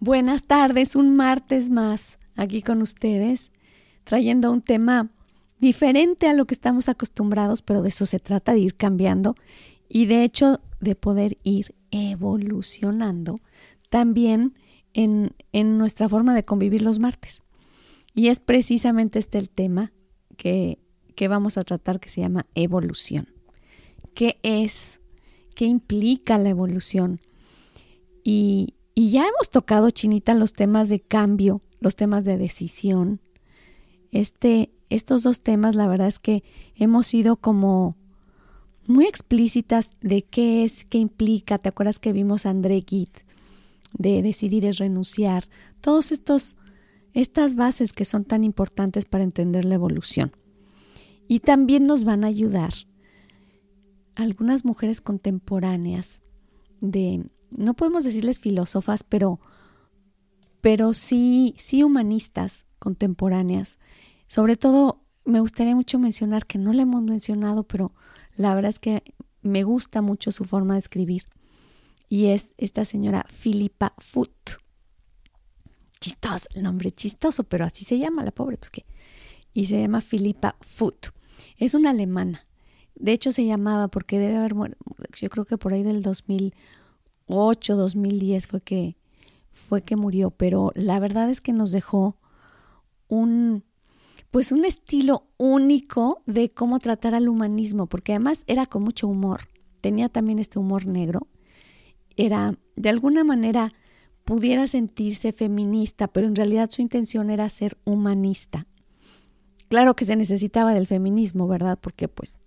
Buenas tardes, un martes más aquí con ustedes, trayendo un tema diferente a lo que estamos acostumbrados, pero de eso se trata, de ir cambiando y de hecho de poder ir evolucionando también en, en nuestra forma de convivir los martes. Y es precisamente este el tema que, que vamos a tratar que se llama evolución. ¿Qué es? ¿Qué implica la evolución? Y, y ya hemos tocado, Chinita, los temas de cambio, los temas de decisión. Este, estos dos temas, la verdad es que hemos sido como muy explícitas de qué es, qué implica. ¿Te acuerdas que vimos a André Gide de decidir es renunciar? Todos estos, estas bases que son tan importantes para entender la evolución. Y también nos van a ayudar algunas mujeres contemporáneas de no podemos decirles filósofas, pero, pero sí, sí humanistas contemporáneas. Sobre todo, me gustaría mucho mencionar que no la hemos mencionado, pero la verdad es que me gusta mucho su forma de escribir. Y es esta señora Philippa Foot. Chistoso, el nombre chistoso, pero así se llama la pobre, pues que. Y se llama Philippa Foot. Es una alemana. De hecho, se llamaba porque debe haber muerto, yo creo que por ahí del 2000 2008, 2010 fue que fue que murió, pero la verdad es que nos dejó un pues un estilo único de cómo tratar al humanismo, porque además era con mucho humor. Tenía también este humor negro. Era de alguna manera pudiera sentirse feminista, pero en realidad su intención era ser humanista. Claro que se necesitaba del feminismo, ¿verdad? Porque pues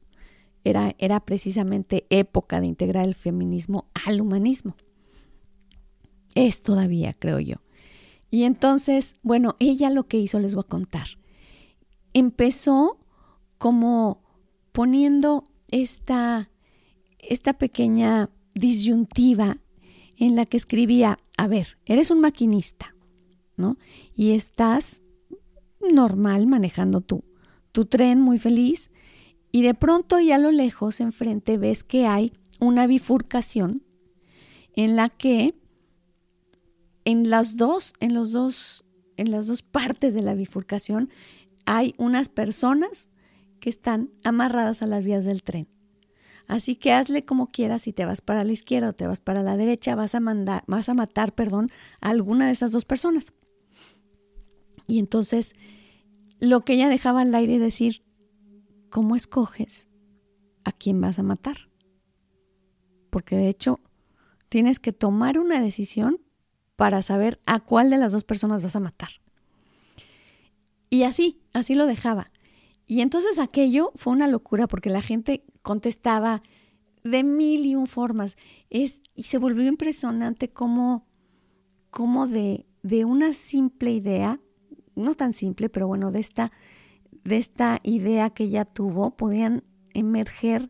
era, era precisamente época de integrar el feminismo al humanismo. Es todavía, creo yo. Y entonces, bueno, ella lo que hizo les voy a contar. Empezó como poniendo esta, esta pequeña disyuntiva en la que escribía, a ver, eres un maquinista, ¿no? Y estás normal manejando tu, tu tren muy feliz y de pronto y a lo lejos enfrente ves que hay una bifurcación en la que en las dos, en los dos, en las dos partes de la bifurcación hay unas personas que están amarradas a las vías del tren. Así que hazle como quieras, si te vas para la izquierda o te vas para la derecha, vas a mandar, vas a matar, perdón, a alguna de esas dos personas. Y entonces lo que ella dejaba al aire decir, ¿cómo escoges a quién vas a matar? Porque de hecho tienes que tomar una decisión para saber a cuál de las dos personas vas a matar. Y así, así lo dejaba. Y entonces aquello fue una locura porque la gente contestaba de mil y un formas. Es, y se volvió impresionante cómo, cómo de, de una simple idea, no tan simple, pero bueno, de esta de esta idea que ella tuvo podían emerger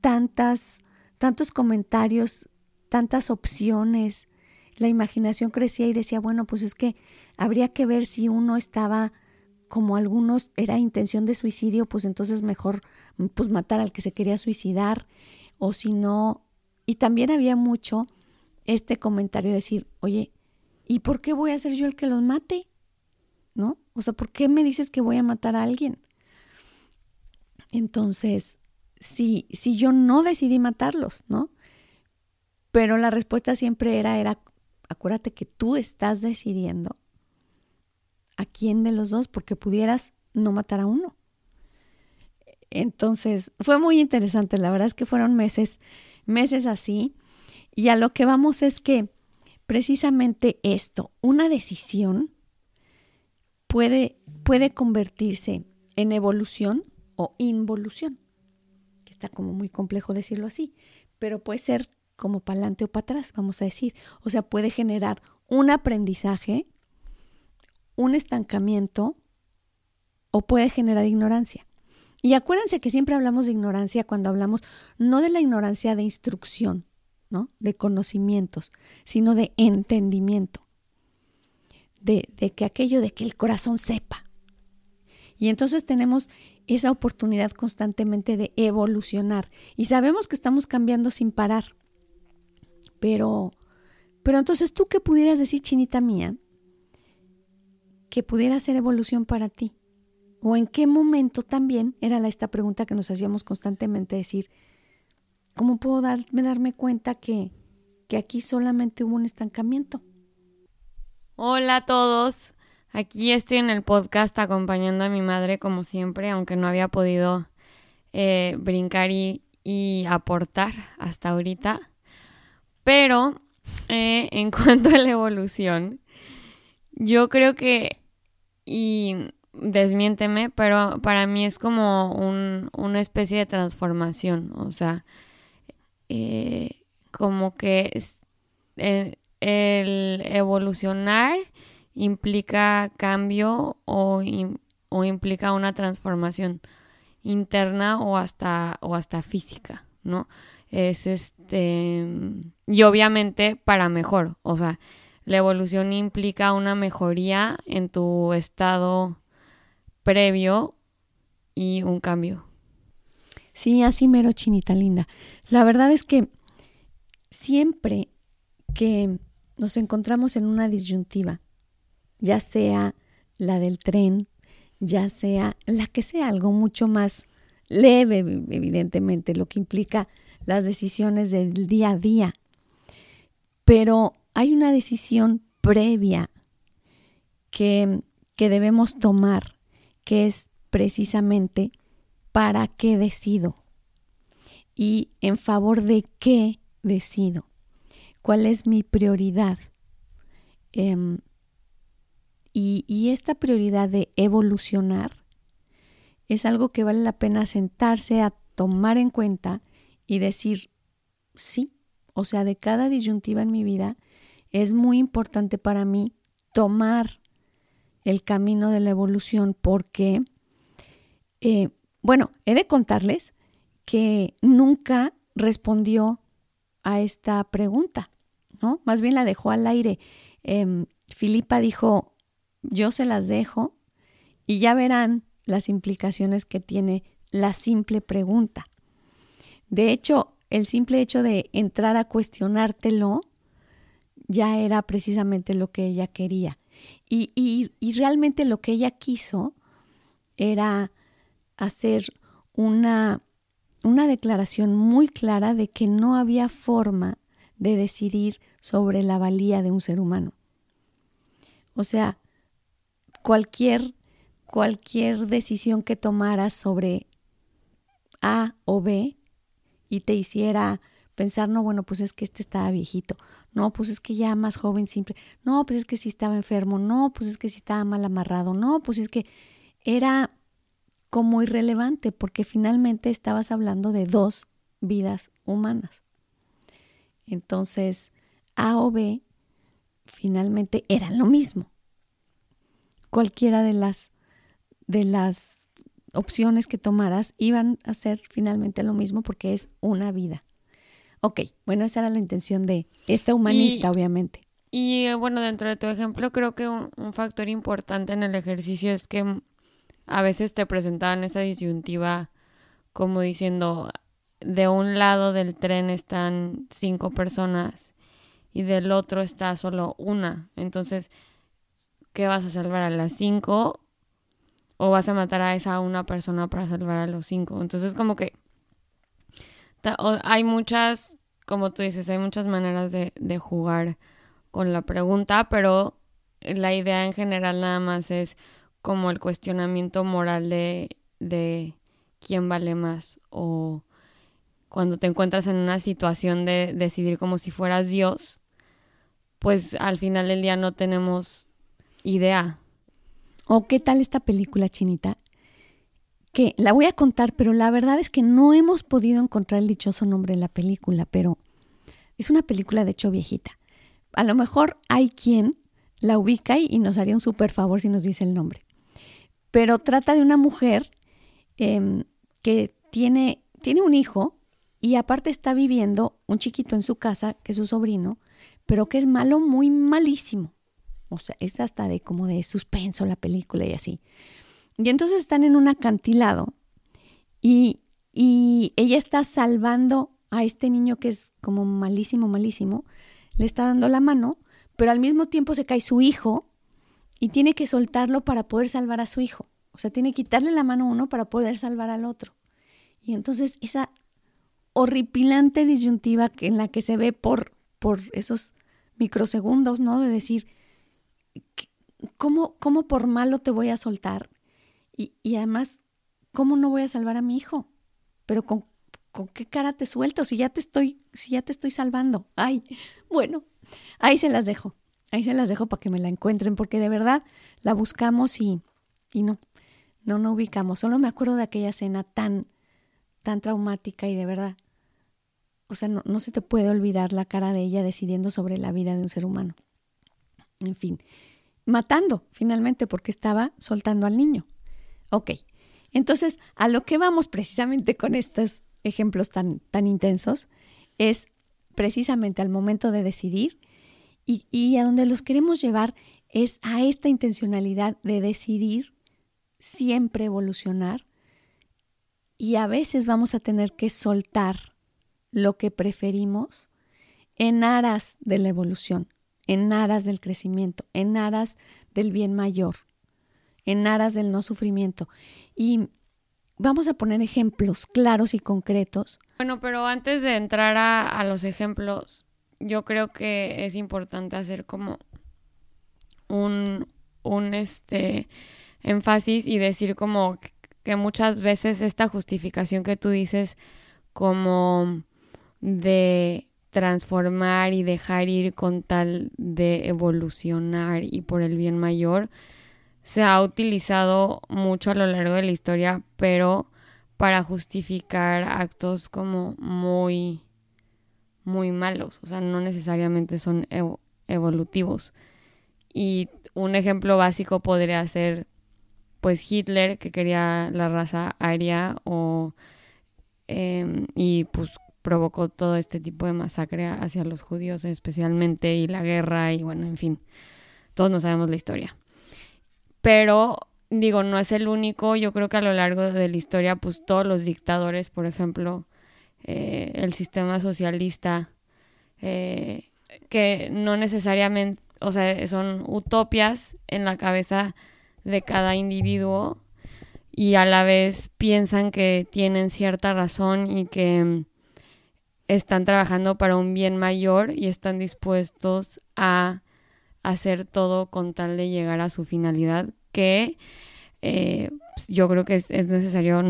tantas, tantos comentarios, tantas opciones. La imaginación crecía y decía, bueno, pues es que habría que ver si uno estaba como algunos era intención de suicidio, pues entonces mejor pues matar al que se quería suicidar o si no y también había mucho este comentario de decir, "Oye, ¿y por qué voy a ser yo el que los mate?" ¿No? O sea, ¿por qué me dices que voy a matar a alguien? Entonces, si, si yo no decidí matarlos, ¿no? Pero la respuesta siempre era, era, acuérdate que tú estás decidiendo a quién de los dos, porque pudieras no matar a uno. Entonces, fue muy interesante, la verdad es que fueron meses, meses así, y a lo que vamos es que precisamente esto, una decisión, puede, puede convertirse en evolución o involución, que está como muy complejo decirlo así, pero puede ser como para adelante o para atrás, vamos a decir. O sea, puede generar un aprendizaje, un estancamiento o puede generar ignorancia. Y acuérdense que siempre hablamos de ignorancia cuando hablamos no de la ignorancia de instrucción, ¿no? De conocimientos, sino de entendimiento. De, de que aquello de que el corazón sepa. Y entonces tenemos esa oportunidad constantemente de evolucionar. Y sabemos que estamos cambiando sin parar. Pero, pero entonces tú qué pudieras decir, chinita mía, que pudiera ser evolución para ti. ¿O en qué momento también era esta pregunta que nos hacíamos constantemente decir, ¿cómo puedo darme, darme cuenta que, que aquí solamente hubo un estancamiento? Hola a todos. Aquí estoy en el podcast acompañando a mi madre como siempre, aunque no había podido eh, brincar y, aportar hasta ahorita. Pero eh, en cuanto a la evolución, yo creo que, y desmiénteme, pero para mí es como una especie de transformación, o sea, eh, como que el evolucionar implica cambio o, o implica una transformación interna o hasta, o hasta física, ¿no? Es este, y obviamente para mejor, o sea, la evolución implica una mejoría en tu estado previo y un cambio. Sí, así mero chinita linda. La verdad es que siempre que nos encontramos en una disyuntiva ya sea la del tren, ya sea la que sea, algo mucho más leve, evidentemente, lo que implica las decisiones del día a día. Pero hay una decisión previa que, que debemos tomar, que es precisamente para qué decido y en favor de qué decido, cuál es mi prioridad. Em, y, esta prioridad de evolucionar es algo que vale la pena sentarse a tomar en cuenta y decir, sí, o sea, de cada disyuntiva en mi vida es muy importante para mí tomar el camino de la evolución porque, eh, bueno, he de contarles que nunca respondió a esta pregunta, Más bien la dejó al aire. Em, Filipa dijo, yo se las dejo y ya verán las implicaciones que tiene la simple pregunta. De hecho, el simple hecho de entrar a cuestionártelo ya era precisamente lo que ella quería. Y, y, realmente lo que ella quiso era hacer una, una declaración muy clara de que no había forma de decidir sobre la valía de un ser humano. O sea, cualquier, cualquier decisión que tomaras sobre A o B y te hiciera pensar, no, bueno, pues es que este estaba viejito, no, pues es que ya más joven siempre, no, pues es que sí estaba enfermo, no, pues es que sí estaba mal amarrado, no, pues es que era como irrelevante porque finalmente estabas hablando de dos vidas humanas. Entonces, A o B finalmente eran lo mismo cualquiera de las, de las opciones que tomaras iban a ser finalmente lo mismo porque es una vida. Ok, bueno, esa era la intención de esta humanista, obviamente. Y bueno, dentro de tu ejemplo, creo que un, factor importante en el ejercicio es que a veces te presentaban esa disyuntiva como diciendo, de un lado del tren están cinco personas y del otro está solo una. Entonces, ¿qué vas a salvar a las cinco? ¿O vas a matar a esa una persona para salvar a los cinco? Entonces como que hay muchas, como tú dices, hay muchas maneras de, de jugar con la pregunta, pero la idea en general nada más es como el cuestionamiento moral de, de quién vale más o cuando te encuentras en una situación de decidir como si fueras Dios, pues al final del día no tenemos idea. ¿O qué tal esta película chinita? Que la voy a contar, pero la verdad es que no hemos podido encontrar el dichoso nombre de la película, pero Es una película, de hecho, viejita. A lo mejor hay quien la ubica y, nos haría un súper favor si nos dice el nombre. Pero trata de una mujer em, que tiene, tiene un hijo y aparte está viviendo un chiquito en su casa, que es su sobrino, pero que es malo, muy malísimo. O sea, es hasta de como de suspenso la película y así. Y entonces están en un acantilado y, y ella está salvando a este niño que es como malísimo, malísimo, le está dando la mano, pero al mismo tiempo se cae su hijo y tiene que soltarlo para poder salvar a su hijo. O sea, tiene que quitarle la mano a uno para poder salvar al otro. Y entonces esa horripilante disyuntiva en la que se ve por, por esos microsegundos, ¿no? De decir, ¿cómo, ¿cómo por malo te voy a soltar? Y, y además, ¿cómo no voy a salvar a mi hijo? Pero con, con qué cara te suelto si ya te estoy, si ya te estoy salvando. Ay, bueno, ahí se las dejo. Ahí se las dejo para que me la encuentren, porque de verdad la buscamos y, y no, no, no ubicamos. Solo me acuerdo de aquella escena tan, tan traumática y de verdad, o sea, no, se te puede olvidar la cara de ella decidiendo sobre la vida de un ser humano. En fin, matando finalmente porque estaba soltando al niño. Ok, entonces a lo que vamos precisamente con estos ejemplos tan, tan intensos es precisamente al momento de decidir y, y a donde los queremos llevar es a esta intencionalidad de decidir siempre evolucionar y a veces vamos a tener que soltar lo que preferimos en aras de la evolución, en aras del crecimiento, en aras del bien mayor, en aras del no sufrimiento. Y vamos a poner ejemplos claros y concretos. Bueno, pero antes de entrar a, los ejemplos, yo creo que es importante hacer como un, un este énfasis y decir como que muchas veces esta justificación que tú dices como de transformar y dejar ir con tal de evolucionar y por el bien mayor se ha utilizado mucho a lo largo de la historia, pero para justificar actos como muy muy malos, o sea, no necesariamente son evolutivos. Y un ejemplo básico podría ser pues Hitler que quería la raza aria o em, y pues provocó todo este tipo de masacre hacia los judíos especialmente y la guerra y bueno, en fin, todos no sabemos la historia. Pero digo, no es el único, yo creo que a lo largo de la historia pues todos los dictadores, por ejemplo, eh, el sistema socialista, eh, que no necesariamente, o sea, son utopias en la cabeza de cada individuo y a la vez piensan que tienen cierta razón y que están trabajando para un bien mayor y están dispuestos a hacer todo con tal de llegar a su finalidad, que eh, pues, yo creo que es, es necesario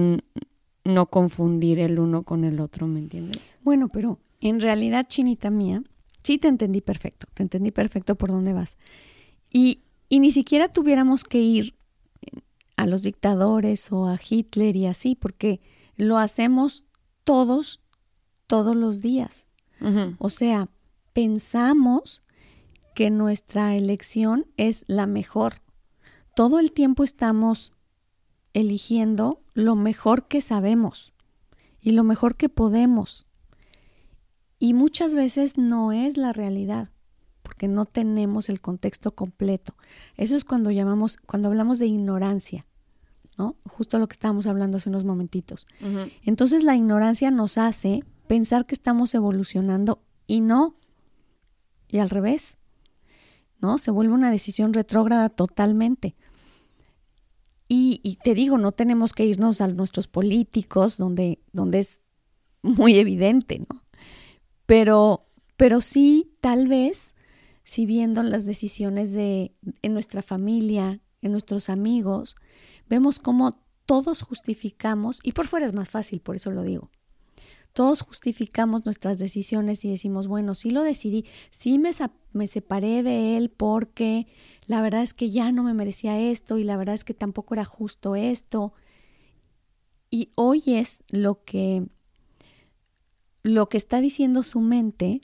no confundir el uno con el otro, ¿me entiendes? Bueno, pero en realidad, chinita mía, sí te entendí perfecto, te entendí perfecto por dónde vas. Y y ni siquiera tuviéramos que ir a los dictadores o a Hitler y así, porque lo hacemos todos, todos los días. O sea, pensamos que nuestra elección es la mejor. Todo el tiempo estamos eligiendo lo mejor que sabemos y lo mejor que podemos. Y muchas veces no es la realidad porque no tenemos el contexto completo. Eso es cuando llamamos, cuando hablamos de ignorancia, ¿no? Justo lo que estábamos hablando hace unos momentitos. Entonces la ignorancia nos hace pensar que estamos evolucionando y no. Y al revés, ¿no? Se vuelve una decisión retrógrada totalmente. Y, y, te digo, no tenemos que irnos a nuestros políticos, donde, donde es muy evidente, ¿no? Pero, pero sí, tal vez si viendo las decisiones de en nuestra familia, en nuestros amigos, vemos cómo todos justificamos, y por fuera es más fácil, por eso lo digo. Todos justificamos nuestras decisiones y decimos, bueno, sí lo decidí, sí me, me separé de él porque la verdad es que ya no me merecía esto y la verdad es que tampoco era justo esto. Y hoy es lo que lo que está diciendo su mente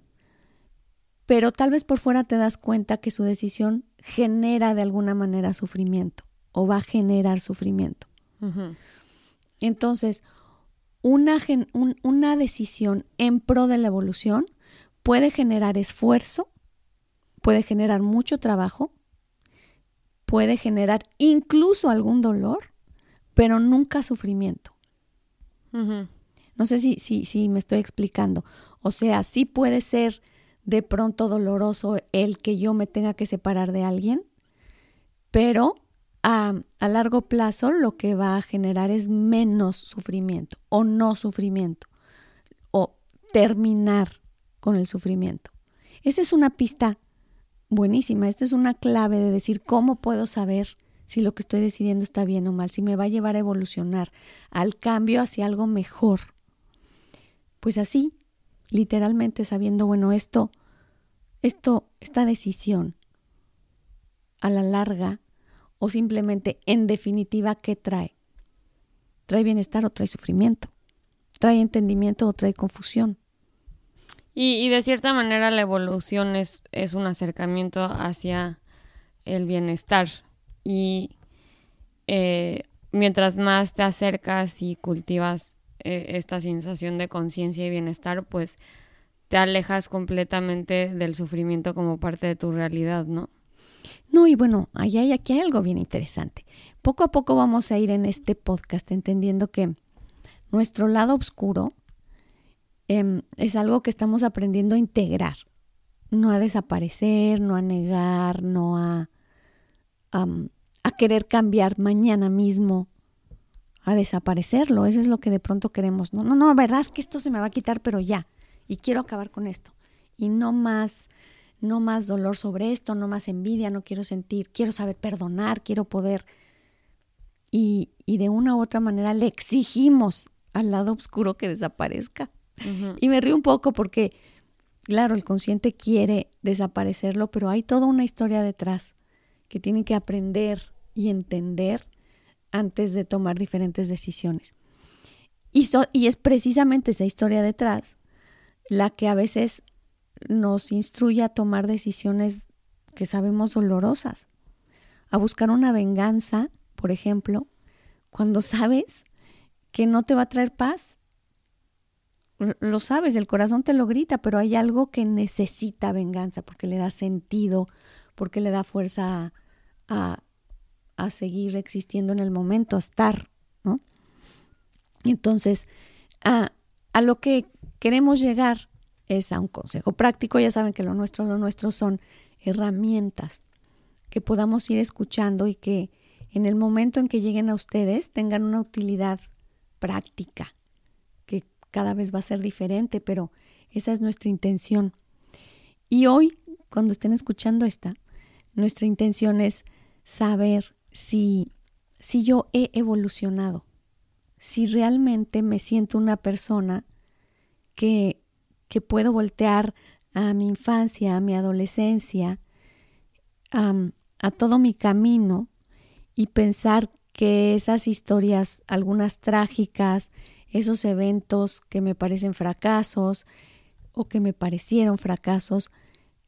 pero tal vez por fuera te das cuenta que su decisión genera de alguna manera sufrimiento o va a generar sufrimiento. Entonces, una, una decisión en pro de la evolución puede generar esfuerzo, puede generar mucho trabajo, puede generar incluso algún dolor, pero nunca sufrimiento. No sé si, si, si me estoy explicando. O sea, sí puede ser de pronto doloroso el que yo me tenga que separar de alguien, pero a, largo plazo lo que va a generar es menos sufrimiento o no sufrimiento o terminar con el sufrimiento. Esa es una pista buenísima, esta es una clave de decir cómo puedo saber si lo que estoy decidiendo está bien o mal, si me va a llevar a evolucionar al cambio hacia algo mejor. Pues así, literalmente sabiendo, bueno, esto, esto, esta decisión a la larga o simplemente en definitiva, ¿qué trae? ¿Trae bienestar o trae sufrimiento? ¿Trae entendimiento o trae confusión? Y, de cierta manera la evolución es, es un acercamiento hacia el bienestar. Y eh, mientras más te acercas y cultivas eh, esta sensación de conciencia y bienestar, pues te alejas completamente del sufrimiento como parte de tu realidad, ¿no? No, y bueno, allá hay, aquí hay algo bien interesante. Poco a poco vamos a ir en este podcast entendiendo que nuestro lado oscuro em, es algo que estamos aprendiendo a integrar, no a desaparecer, no a negar, no a, a querer cambiar mañana mismo, a desaparecerlo. Eso es lo que de pronto queremos. No, no, no, verdad es que esto se me va a quitar, pero ya. Y quiero acabar con esto. Y no más, no más dolor sobre esto, no más envidia, no quiero sentir, quiero saber perdonar, quiero poder. Y, y de una u otra manera le exigimos al lado oscuro que desaparezca. Y me río un poco porque, claro, el consciente quiere desaparecerlo, pero hay toda una historia detrás que tiene que aprender y entender antes de tomar diferentes decisiones. Y, y es precisamente esa historia detrás la que a veces nos instruye a tomar decisiones que sabemos dolorosas, a buscar una venganza, por ejemplo, cuando sabes que no te va a traer paz. Lo sabes, el corazón te lo grita, pero hay algo que necesita venganza porque le da sentido, porque le da fuerza a, a seguir existiendo en el momento, a estar, ¿no? Entonces, a, a lo que queremos llegar es a un consejo práctico. Ya saben que lo nuestro, lo nuestro son herramientas que podamos ir escuchando y que en el momento en que lleguen a ustedes tengan una utilidad práctica, que cada vez va a ser diferente, pero esa es nuestra intención. Y hoy, cuando estén escuchando esta, nuestra intención es saber si, si yo he evolucionado, si realmente me siento una persona que, que puedo voltear a mi infancia, a mi adolescencia, a todo mi camino y pensar que esas historias, algunas trágicas, esos eventos que me parecen fracasos o que me parecieron fracasos,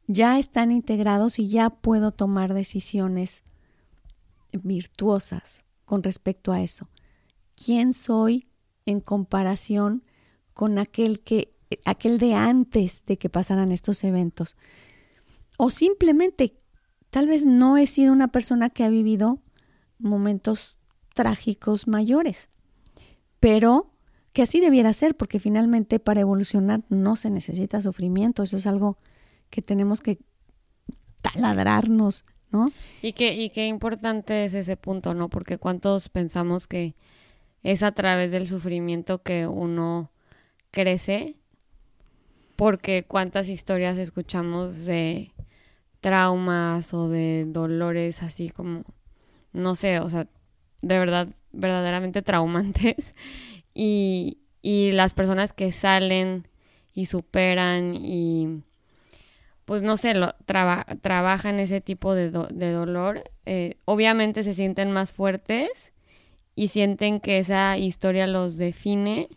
ya están integrados y ya puedo tomar decisiones virtuosas con respecto a eso. ¿Quién soy en comparación con aquel que aquel de antes de que pasaran estos eventos? O simplemente tal vez no he sido una persona que ha vivido momentos trágicos mayores, pero que así debiera ser, porque finalmente para evolucionar no se necesita sufrimiento, eso es algo que tenemos que taladrarnos ¿no? Y qué, y qué importante es ese punto, ¿no? Porque cuántos pensamos que es a través del sufrimiento que uno crece, porque cuántas historias escuchamos de traumas o de dolores así como, no sé, o sea, de verdad, verdaderamente traumantes. Y, y las personas que salen y superan y pues no sé, lo, trabajan ese tipo de, de dolor, eh, obviamente se sienten más fuertes y sienten que esa historia los define,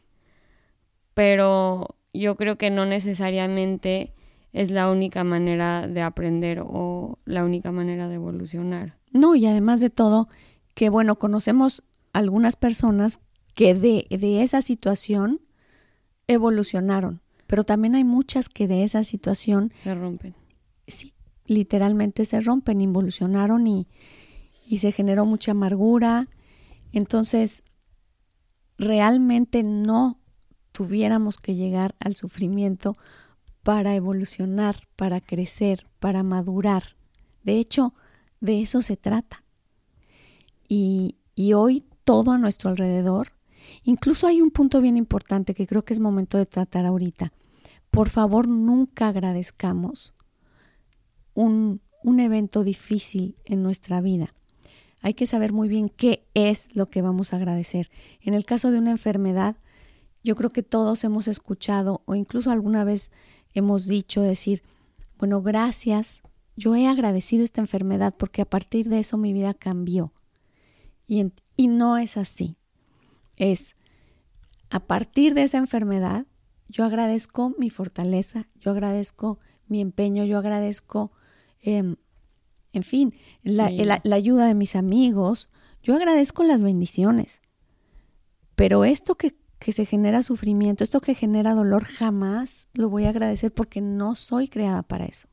pero yo creo que no necesariamente es la única manera de aprender o la única manera de evolucionar. No, y además de todo, que bueno, conocemos algunas personas que de, de esa situación evolucionaron, pero también hay muchas que de esa situación se rompen. Sí, literalmente se rompen, involucionaron y, y se generó mucha amargura. Entonces, realmente no tuviéramos que llegar al sufrimiento para evolucionar, para crecer, para madurar. De hecho, de eso se trata. Y, y hoy todo a nuestro alrededor, incluso hay un punto bien importante que creo que es momento de tratar ahorita. Por favor, nunca agradezcamos un, un evento difícil en nuestra vida. Hay que saber muy bien qué es lo que vamos a agradecer. En el caso de una enfermedad, yo creo que todos hemos escuchado o incluso alguna vez hemos dicho decir, bueno, gracias, yo he agradecido esta enfermedad porque a partir de eso mi vida cambió. Y, y no es así. Es a partir de esa enfermedad, yo agradezco mi fortaleza, yo agradezco mi empeño, yo agradezco, em, en fin, la, la ayuda de mis amigos, yo agradezco las bendiciones. Pero esto que, que se genera sufrimiento, esto que genera dolor, jamás lo voy a agradecer porque no soy creada para eso.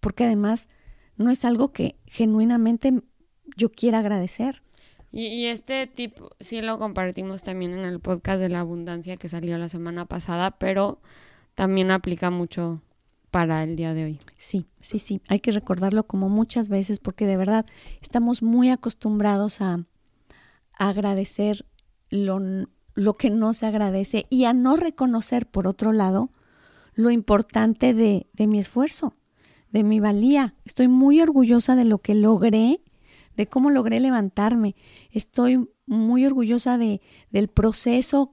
Porque además no es algo que genuinamente yo quiera agradecer. Y, este tipo sí lo compartimos también en el podcast de la abundancia que salió la semana pasada, pero también aplica mucho para el día de hoy. Sí, sí, sí, hay que recordarlo como muchas veces porque de verdad estamos muy acostumbrados a, agradecer lo, lo, que no se agradece y a no reconocer, por otro lado, lo importante de, de mi esfuerzo, de mi valía. Estoy muy orgullosa de lo que logré de cómo logré levantarme. Estoy muy orgullosa de, del proceso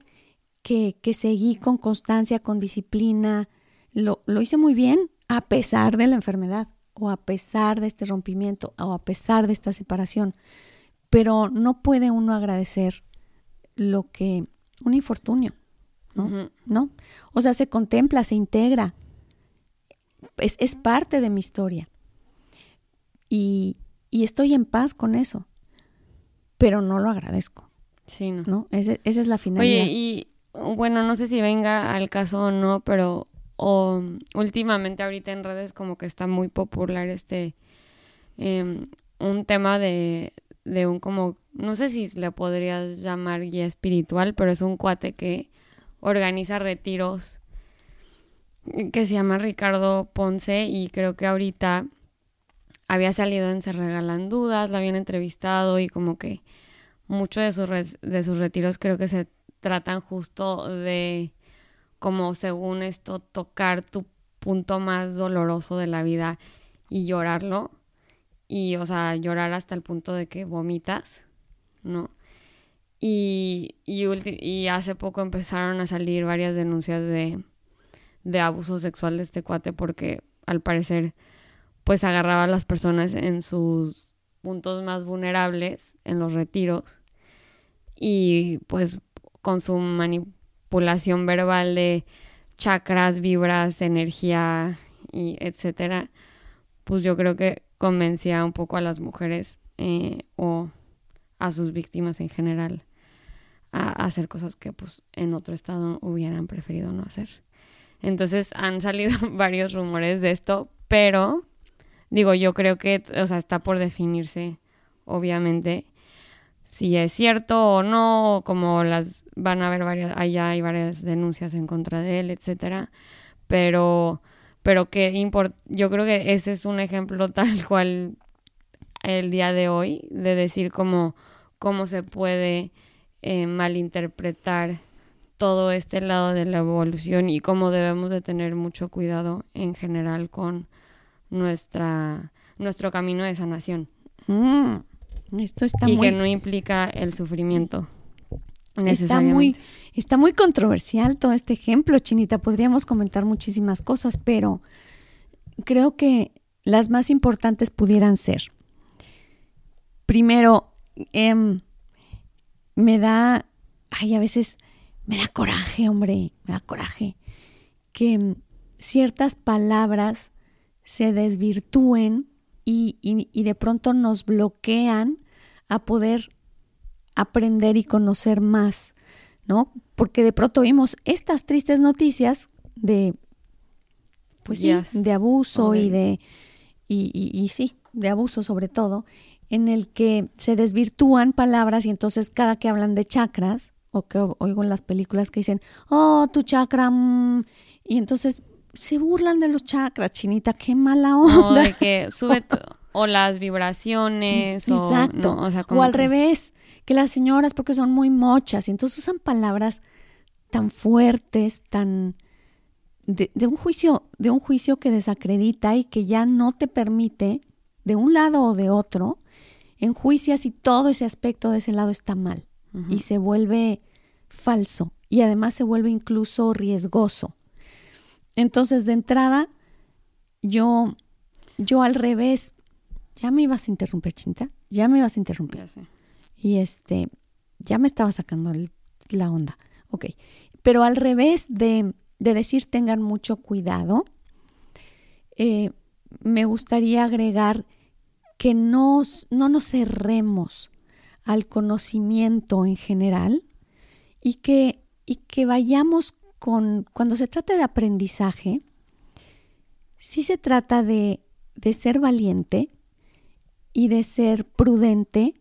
que, que seguí con constancia, con disciplina. Lo, lo hice muy bien a pesar de la enfermedad o a pesar de este rompimiento o a pesar de esta separación. Pero no puede uno agradecer lo que, un infortunio, ¿no? ¿No? O sea, se contempla, se integra. Es, es parte de mi historia. Y, y estoy en paz con eso, pero no lo agradezco. Sí, no. ¿no? esa es la finalidad. Oye, y bueno, no sé si venga al caso o no, pero o, últimamente ahorita en redes como que está muy popular este, em, un tema de, de un como, no sé si le podrías llamar guía espiritual, pero es un cuate que organiza retiros que se llama Ricardo Ponce y creo que ahorita había salido en Se Regalan Dudas, la habían entrevistado y como que muchos de sus, de sus retiros creo que se tratan justo de como según esto tocar tu punto más doloroso de la vida y llorarlo y o sea llorar hasta el punto de que vomitas, ¿no? Y, y, hace poco empezaron a salir varias denuncias de, de abuso sexual de este cuate porque al parecer pues agarraba a las personas en sus puntos más vulnerables, en los retiros, y pues con su manipulación verbal de chakras, vibras, energía y etcétera, pues yo creo que convencía un poco a las mujeres eh, o a sus víctimas en general a, hacer cosas que pues en otro estado hubieran preferido no hacer. Entonces han salido varios rumores de esto, pero Digo, yo creo que, o sea, está por definirse, obviamente, si es cierto o no, como las van a haber varias, allá hay varias denuncias en contra de él, etcétera. Pero, pero que import, yo creo que ese es un ejemplo tal cual el día de hoy, de decir cómo, cómo se puede eh, malinterpretar todo este lado de la evolución y cómo debemos de tener mucho cuidado en general con nuestra, nuestro camino de sanación. Mm, esto está y que no implica el sufrimiento. Está muy, está muy controversial todo este ejemplo, Chinita. Podríamos comentar muchísimas cosas, pero creo que las más importantes pudieran ser. Primero, em, me da, ay, a veces me da coraje, hombre, me da coraje que ciertas palabras se desvirtúen y, y, de pronto nos bloquean a poder aprender y conocer más, ¿no? Porque de pronto vimos estas tristes noticias de, pues sí, de abuso y de, y, y, sí, de abuso sobre todo, en el que se desvirtúan palabras y entonces cada que hablan de chakras, o que oigo en las películas que dicen, oh, tu chakra, mm", y entonces se burlan de los chakras, chinita, qué mala onda. O de que sube o las vibraciones. Exacto. O, o al revés, que las señoras porque son muy mochas y entonces usan palabras tan fuertes, tan de, de, un juicio, de un juicio que desacredita y que ya no te permite, de un lado o de otro, enjuicias y todo ese aspecto de ese lado está mal y se vuelve falso y además se vuelve incluso riesgoso. Entonces, de entrada, yo, yo al revés, ya me ibas a interrumpir, Chinta, ya me ibas a interrumpir. Y este, ya me estaba sacando la onda. Ok, pero al revés de, de decir tengan mucho cuidado, eh, me gustaría agregar que no nos cerremos al conocimiento en general y que, y que vayamos con, cuando se trata de aprendizaje, sí se trata de, de ser valiente y de ser prudente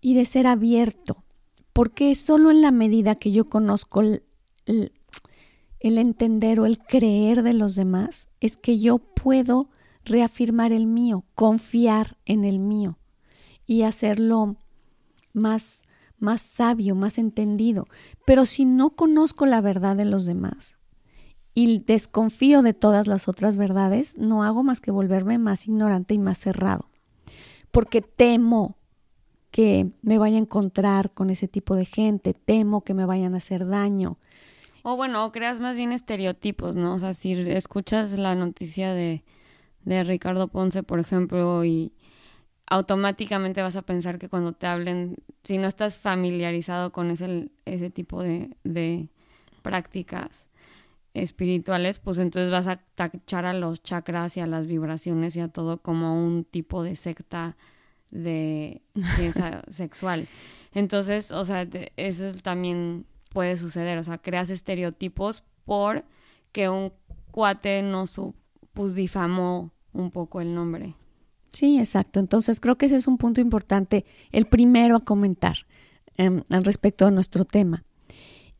y de ser abierto, porque solo en la medida que yo conozco el, el entender o el creer de los demás es que yo puedo reafirmar el mío, confiar en el mío y hacerlo más más sabio, más entendido. Pero si no conozco la verdad de los demás y desconfío de todas las otras verdades, no hago más que volverme más ignorante y más cerrado. Porque temo que me vaya a encontrar con ese tipo de gente, temo que me vayan a hacer daño. O bueno, creas más bien estereotipos, ¿no? O sea, si escuchas la noticia de, de Ricardo Ponce, por ejemplo, y, automáticamente vas a pensar que cuando te hablen, si no estás familiarizado con ese, ese tipo de, de prácticas espirituales, pues entonces vas a tachar a los chakras y a las vibraciones y a todo como un tipo de secta de ciencia sexual. Entonces, o sea, eso también puede suceder, o sea, creas estereotipos por que un cuate no su, pues difamó un poco el nombre. Sí, exacto. Entonces creo que ese es un punto importante, el primero a comentar em, al respecto de nuestro tema.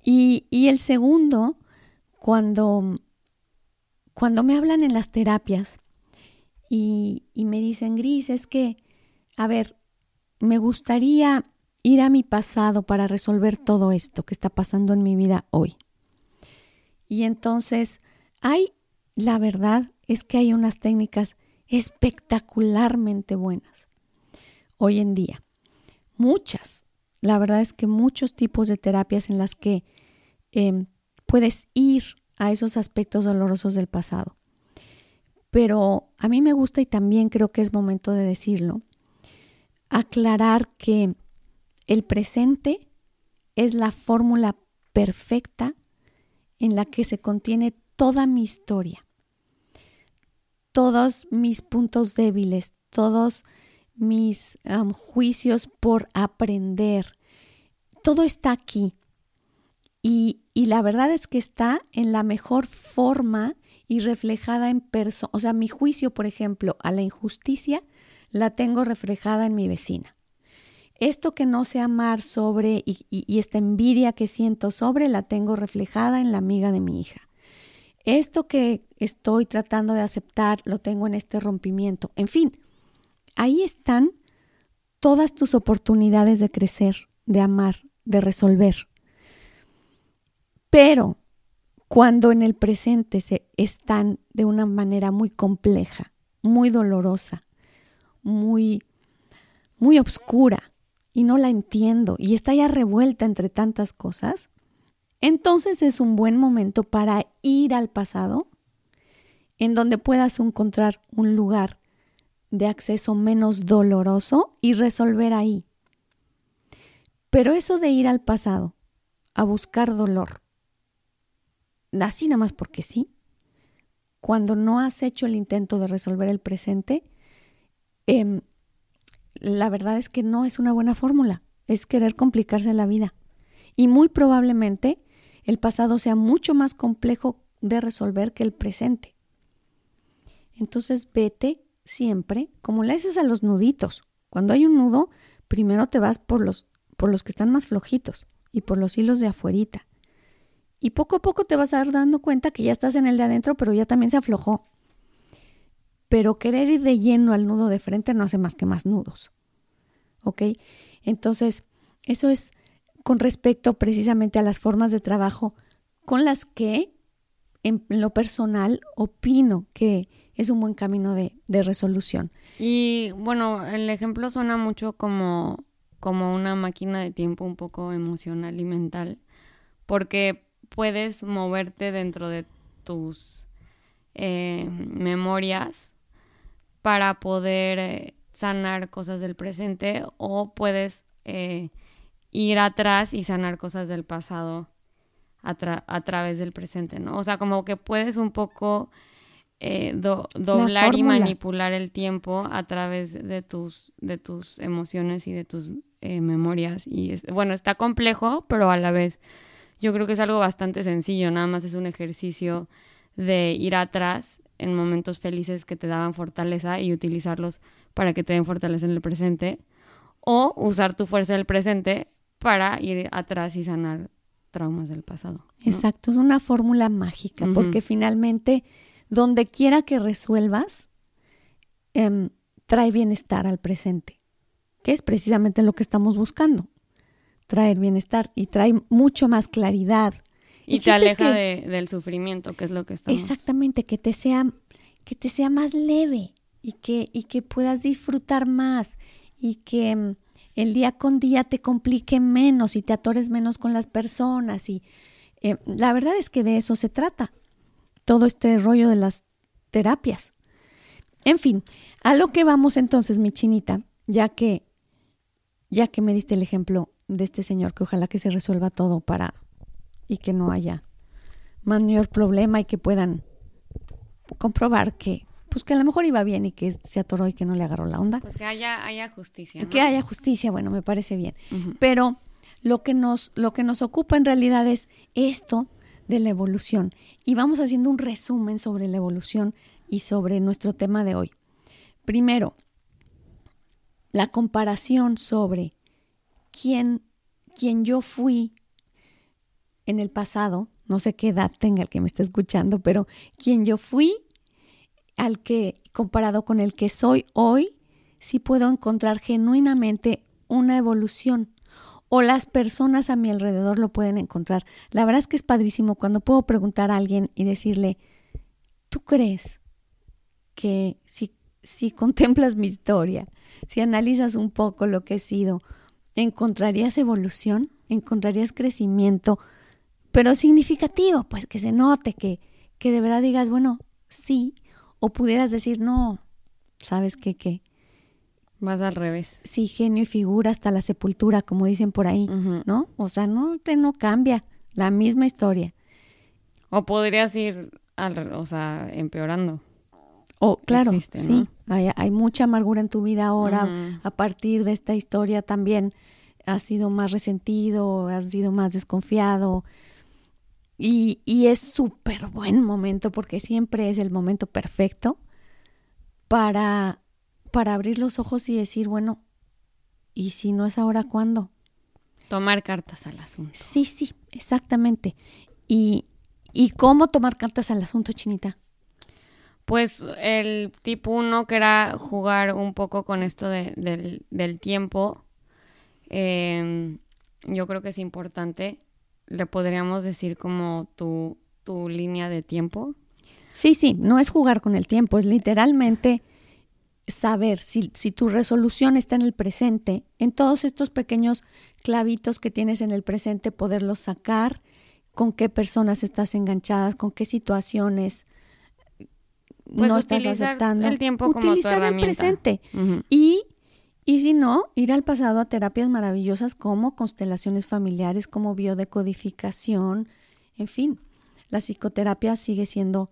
Y, y el segundo, cuando, cuando me hablan en las terapias y, y me dicen, Gris, es que, a ver, me gustaría ir a mi pasado para resolver todo esto que está pasando en mi vida hoy. Y entonces hay, la verdad es que hay unas técnicas espectacularmente buenas hoy en día. Muchas. La verdad es que muchos tipos de terapias en las que em, puedes ir a esos aspectos dolorosos del pasado. Pero a mí me gusta y también creo que es momento de decirlo, aclarar que el presente es la fórmula perfecta en la que se contiene toda mi historia todos mis puntos débiles, todos mis juicios por aprender. Todo está aquí. Y, y, la verdad es que está en la mejor forma y reflejada en persona. O sea, mi juicio, por ejemplo, a la injusticia, la tengo reflejada en mi vecina. Esto que no sé amar sobre y, y esta envidia que siento sobre, la tengo reflejada en la amiga de mi hija esto que estoy tratando de aceptar lo tengo en este rompimiento. En fin, ahí están todas tus oportunidades de crecer, de amar, de resolver. Pero cuando en el presente se están de una manera muy compleja, muy dolorosa, muy muy oscura y no la entiendo y está ya revuelta entre tantas cosas, entonces es un buen momento para ir al pasado, en donde puedas encontrar un lugar de acceso menos doloroso y resolver ahí. Pero eso de ir al pasado, a buscar dolor, así nada más porque sí, cuando no has hecho el intento de resolver el presente, em, la verdad es que no es una buena fórmula, es querer complicarse la vida. Y muy probablemente el pasado sea mucho más complejo de resolver que el presente. Entonces vete siempre, como le haces a los nuditos. Cuando hay un nudo, primero te vas por los, por los que están más flojitos y por los hilos de afuerita. Y poco a poco te vas a dar dando cuenta que ya estás en el de adentro, pero ya también se aflojó. Pero querer ir de lleno al nudo de frente no hace más que más nudos. ¿Ok? Entonces, eso es con respecto precisamente a las formas de trabajo con las que en lo personal opino que es un buen camino de, de resolución. Y bueno, el ejemplo suena mucho como, como una máquina de tiempo un poco emocional y mental, porque puedes moverte dentro de tus eh, memorias para poder eh, sanar cosas del presente o puedes eh, ir atrás y sanar cosas del pasado a, a, través del presente, ¿no? O sea, como que puedes un poco doblar y manipular el tiempo a través de tus, de tus emociones y de tus memorias. Y bueno, está complejo, pero a la vez yo creo que es algo bastante sencillo, nada más es un ejercicio de ir atrás en momentos felices que te daban fortaleza y utilizarlos para que te den fortaleza en el presente o usar tu fuerza del presente para ir atrás y sanar traumas del pasado. Exacto, es una fórmula mágica porque finalmente donde quiera que resuelvas, em, trae bienestar al presente, que es precisamente lo que estamos buscando traer bienestar y trae mucho más claridad. Y te aleja del sufrimiento, que es lo que estamos... Exactamente, que te sea, que te sea más leve y que, y que puedas disfrutar más y que mm, el día con día te complique menos y te atores menos con las personas. Y eh, la verdad es que de eso se trata, todo este rollo de las terapias. En fin, a lo que vamos entonces, mi chinita, ya que, ya que me diste el ejemplo de este señor, que ojalá que se resuelva todo para y que no haya mayor problema y que puedan comprobar que pues que a lo mejor iba bien y que se atoró y que no le agarró la onda. Pues que haya, haya justicia. Que haya justicia, bueno, me parece bien. Pero lo que, nos, lo que nos ocupa en realidad es esto de la evolución. Y vamos haciendo un resumen sobre la evolución y sobre nuestro tema de hoy. Primero, la comparación sobre quién, quién yo fui en el pasado, no sé qué edad tenga el que me esté escuchando, pero quién yo fui al que comparado con el que soy hoy, sí puedo encontrar genuinamente una evolución o las personas a mi alrededor lo pueden encontrar. La verdad es que es padrísimo cuando puedo preguntar a alguien y decirle, ¿tú crees que si, si contemplas mi historia, si analizas un poco lo que he sido, encontrarías evolución, encontrarías crecimiento, pero significativo, pues que se note, que, que de verdad digas, bueno, sí, o pudieras decir, no, ¿sabes qué? qué? Más al revés. Sí, genio y figura hasta la sepultura, como dicen por ahí, ¿no? O sea, no, te, no cambia, la misma historia. O podrías ir, al, o sea, empeorando. Oh, claro, sí. Hay, mucha amargura en tu vida ahora. A partir de esta historia también has sido más resentido, has sido más desconfiado. Y, y es súper buen momento porque siempre es el momento perfecto para, para abrir los ojos y decir, bueno, ¿y si no es ahora cuándo? Tomar cartas al asunto. Sí, sí, exactamente. ¿Y, y cómo tomar cartas al asunto, Chinita? pues el tipo uno que era jugar un poco con esto del, del, tiempo, em, yo creo que es importante. Le podríamos decir como tu, tu línea de tiempo. Sí, sí, no es jugar con el tiempo, es literalmente saber si, si, tu resolución está en el presente, en todos estos pequeños clavitos que tienes en el presente, poderlos sacar, con qué personas estás enganchadas, con qué situaciones, pues no estás aceptando. El tiempo utilizar el presente. Y y si no, ir al pasado a terapias maravillosas como constelaciones familiares, como biodecodificación, en fin, la psicoterapia sigue siendo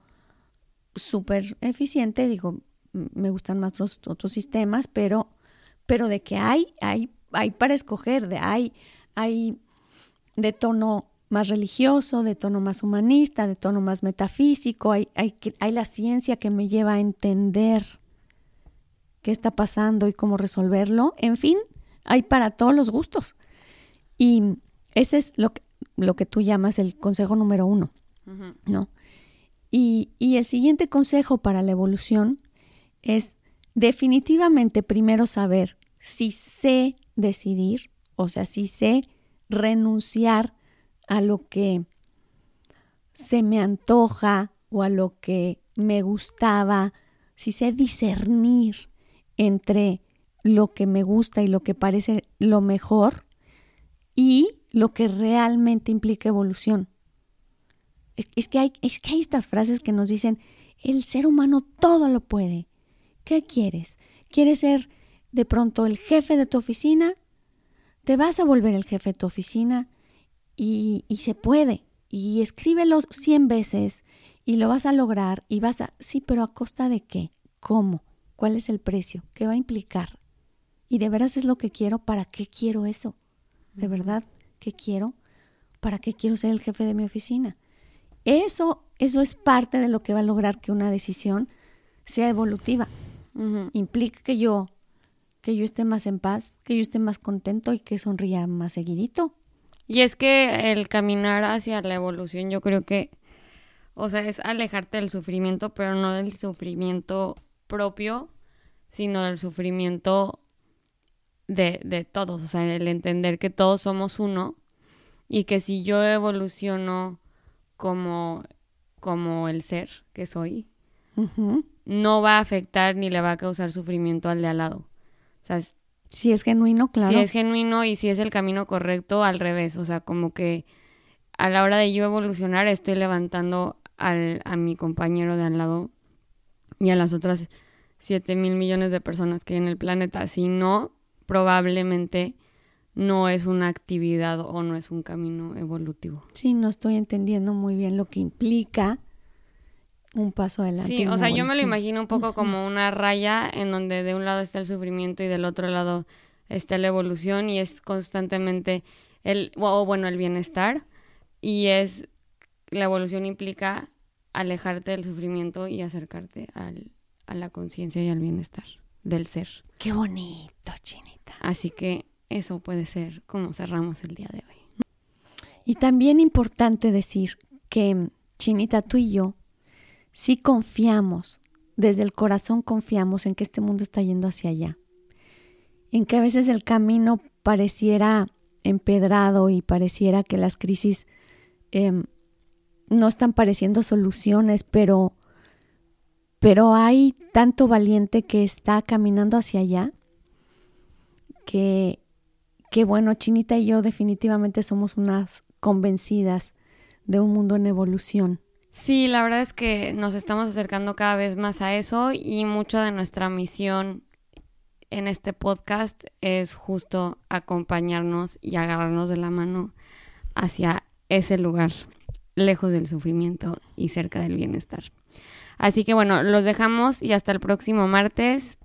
súper eficiente, digo, me gustan más los otros sistemas, pero, pero de que hay, hay, hay para escoger, de hay, hay de tono más religioso, de tono más humanista, de tono más metafísico, hay, hay, hay la ciencia que me lleva a entender qué está pasando y cómo resolverlo, en fin, hay para todos los gustos. Y ese es lo que, lo que tú llamas el consejo número uno, ¿no? Y, y el siguiente consejo para la evolución es definitivamente primero saber si sé decidir, o sea, si sé renunciar a lo que se me antoja o a lo que me gustaba, si sé discernir entre lo que me gusta y lo que parece lo mejor y lo que realmente implica evolución. Es, que hay, es que hay estas frases que nos dicen, el ser humano todo lo puede. ¿Qué quieres? ¿Quieres ser de pronto el jefe de tu oficina? Te vas a volver el jefe de tu oficina y, y se puede. Y escríbelo 100 veces y lo vas a lograr y vas a... Sí, pero a costa de qué? ¿Cómo? ¿Cuál es el precio? ¿Qué va a implicar? Y de veras es lo que quiero. ¿Para qué quiero eso? ¿De verdad qué quiero? ¿Para qué quiero ser el jefe de mi oficina? Eso, eso es parte de lo que va a lograr que una decisión sea evolutiva. Implica que yo, que yo esté más en paz, que yo esté más contento y que sonría más seguidito. Y es que el caminar hacia la evolución, yo creo que, o sea, es alejarte del sufrimiento, pero no del sufrimiento propio, sino del sufrimiento de, de todos, o sea, el entender que todos somos uno y que si yo evoluciono como, como el ser que soy, no va a afectar ni le va a causar sufrimiento al de al lado. O sea, si es genuino, claro. Si es genuino y si es el camino correcto, al revés. O sea, como que a la hora de yo evolucionar estoy levantando al, a mi compañero de al lado y a las otras 7 mil millones de personas que hay en el planeta. Si no, probablemente no es una actividad o no es un camino evolutivo. Sí, no estoy entendiendo muy bien lo que implica un paso adelante. Sí, o sea, yo me lo imagino un poco como una raya en donde de un lado está el sufrimiento y del otro lado está la evolución y es constantemente el, o bueno, el bienestar y es, la evolución implica alejarte del sufrimiento y acercarte al, a la conciencia y al bienestar del ser. Qué bonito, Chinita. Así que eso puede ser como cerramos el día de hoy. Y también importante decir que, Chinita, tú y yo sí confiamos, desde el corazón confiamos en que este mundo está yendo hacia allá. En que a veces el camino pareciera empedrado y pareciera que las crisis em, no están pareciendo soluciones, pero pero hay tanto valiente que está caminando hacia allá que, que bueno, Chinita y yo definitivamente somos unas convencidas de un mundo en evolución. Sí, la verdad es que nos estamos acercando cada vez más a eso y mucha de nuestra misión en este podcast es justo acompañarnos y agarrarnos de la mano hacia ese lugar, lejos del sufrimiento y cerca del bienestar. Así que bueno, los dejamos y hasta el próximo martes.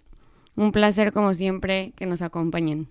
Un placer como siempre que nos acompañen.